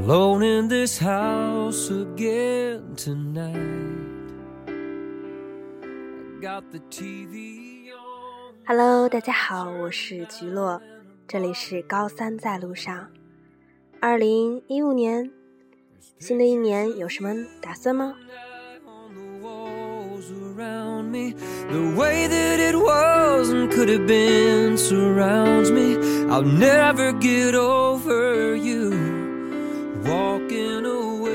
alone in this house again tonight. I got the TV on. Hello，大家好，我是菊落，这里是高三在路上。二零一五年，新的一年有什么打算吗？ on the walls around me. The way that it was and could have been surrounds me. I'll never get over you Walking away.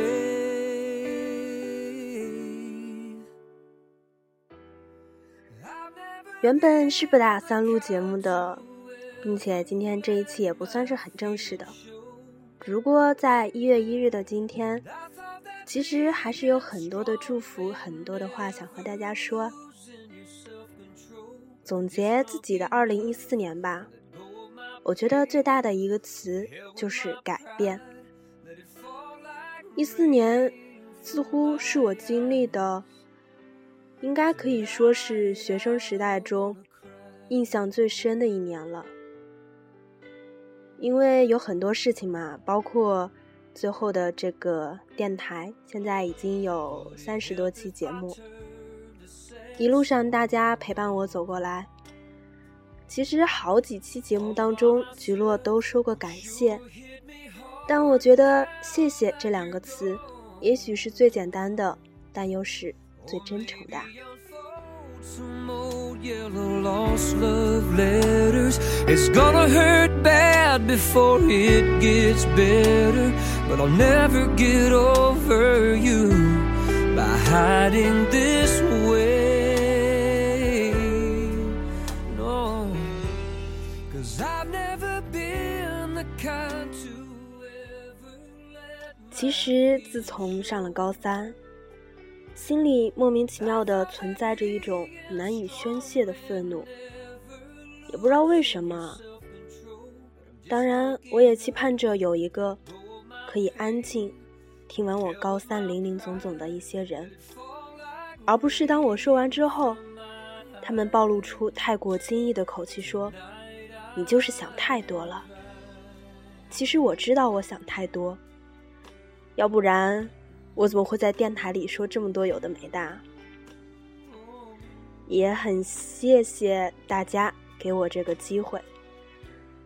原本是不打算录节目的，并且今天这一期也不算是很正式的。如果在一月一日的今天，其实还是有很多的祝福，很多的话想和大家说。总结自己的二零一四年吧，我觉得最大的一个词就是改变。一四年似乎是我经历的，应该可以说是学生时代中印象最深的一年了。因为有很多事情嘛，包括最后的这个电台，现在已经有三十多期节目，一路上大家陪伴我走过来。其实好几期节目当中，菊落都说过感谢，但我觉得“谢谢”这两个词，也许是最简单的，但又是最真诚的。其实自从上了高三，心里莫名其妙的存在着一种难以宣泄的愤怒，也不知道为什么。当然，我也期盼着有一个可以安静听完我高三零零总总的一些人，而不是当我说完之后，他们暴露出太过惊异的口气说：“你就是想太多了。”其实我知道我想太多。要不然，我怎么会在电台里说这么多有的没的？也很谢谢大家给我这个机会，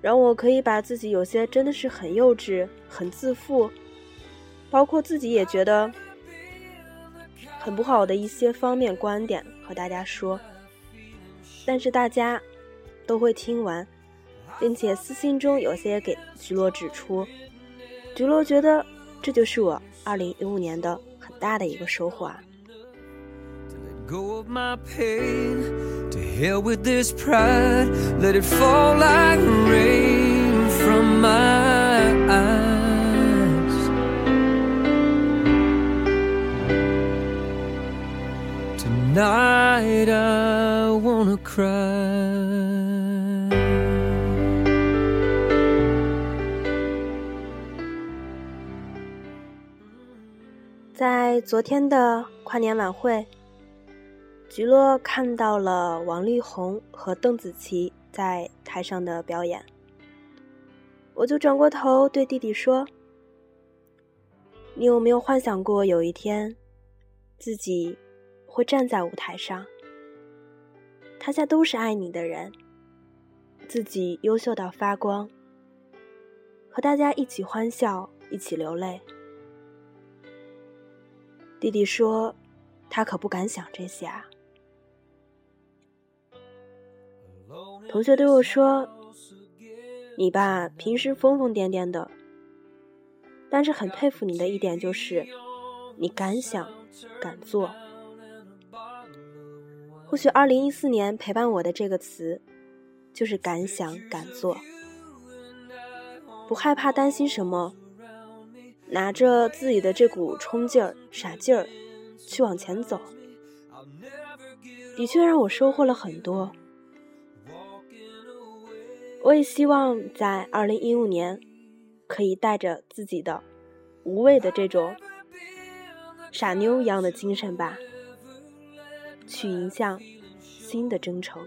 让我可以把自己有些真的是很幼稚、很自负，包括自己也觉得很不好的一些方面观点和大家说，但是大家都会听完，并且私信中有些给菊落指出，菊落觉得。这就是我二零一五年的很大的一个收获啊！to let go of my pain. To hell with this pride. Let it fall like rain from my eyes. Tonight I wanna cry. 昨天的跨年晚会，菊落看到了王力宏和邓紫棋在台上的表演，我就转过头对弟弟说：“你有没有幻想过有一天，自己会站在舞台上，台下都是爱你的人，自己优秀到发光，和大家一起欢笑，一起流泪？”弟弟说：“他可不敢想这些啊。”同学对我说：“你爸平时疯疯癫癫的，但是很佩服你的一点就是，你敢想敢做。或许二零一四年陪伴我的这个词，就是敢想敢做，不害怕担心什么。”拿着自己的这股冲劲儿、傻劲儿，去往前走，的确让我收获了很多。我也希望在二零一五年，可以带着自己的无畏的这种傻妞一样的精神吧，去迎向新的征程。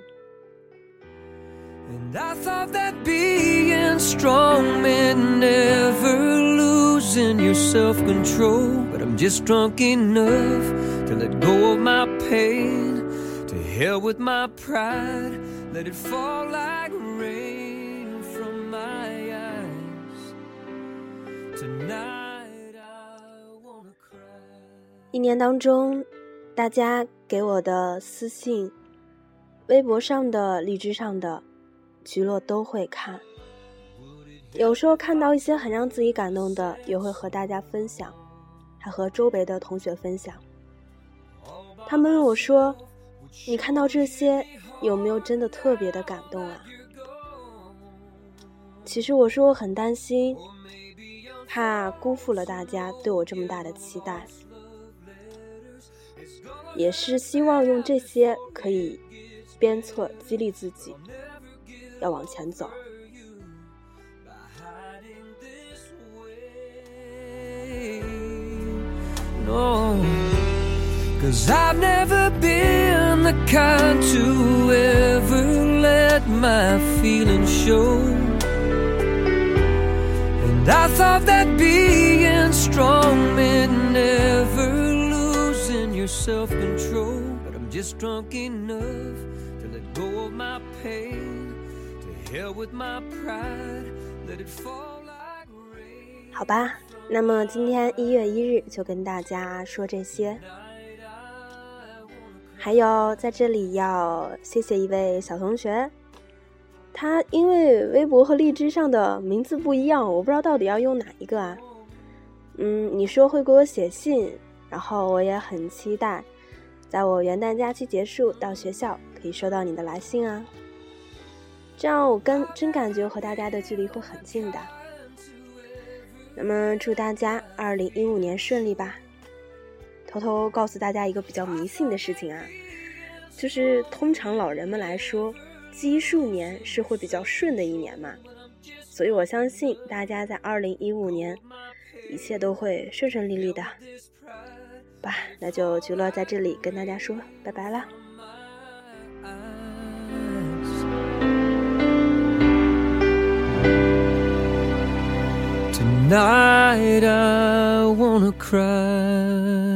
And I thought that being strong meant never lose. Losing your self control. But I'm just drunk enough to let go of my pain. To hell with my pride, let it fall like rain from my eyes. Tonight I wanna cry. 一年当中，大家给我的私信、微博上的、荔枝上的，橘落都会看。有时候看到一些很让自己感动的，也会和大家分享，还和周围的同学分享。他们问我说：“你看到这些，有没有真的特别的感动啊？”其实我说我很担心，怕辜负了大家对我这么大的期待，也是希望用这些可以鞭策、激励自己，要往前走。No, cause I've never been the kind to ever let my feelings show. And I thought that being strong meant never losing your self control. But I'm just drunk enough to let go of my pain. To hell with my pride, let it fall. 好吧，那么今天一月一日就跟大家说这些。还有在这里要谢谢一位小同学，他因为微博和荔枝上的名字不一样，我不知道到底要用哪一个啊。嗯，你说会给我写信，然后我也很期待，在我元旦假期结束到学校可以收到你的来信啊。这样我跟真感觉和大家的距离会很近的。那么祝大家二零一五年顺利吧。偷偷告诉大家一个比较迷信的事情啊，就是通常老人们来说，奇数年是会比较顺的一年嘛，所以我相信大家在二零一五年一切都会顺顺利利的。吧，那就菊乐在这里跟大家说拜拜了。Tonight I wanna cry.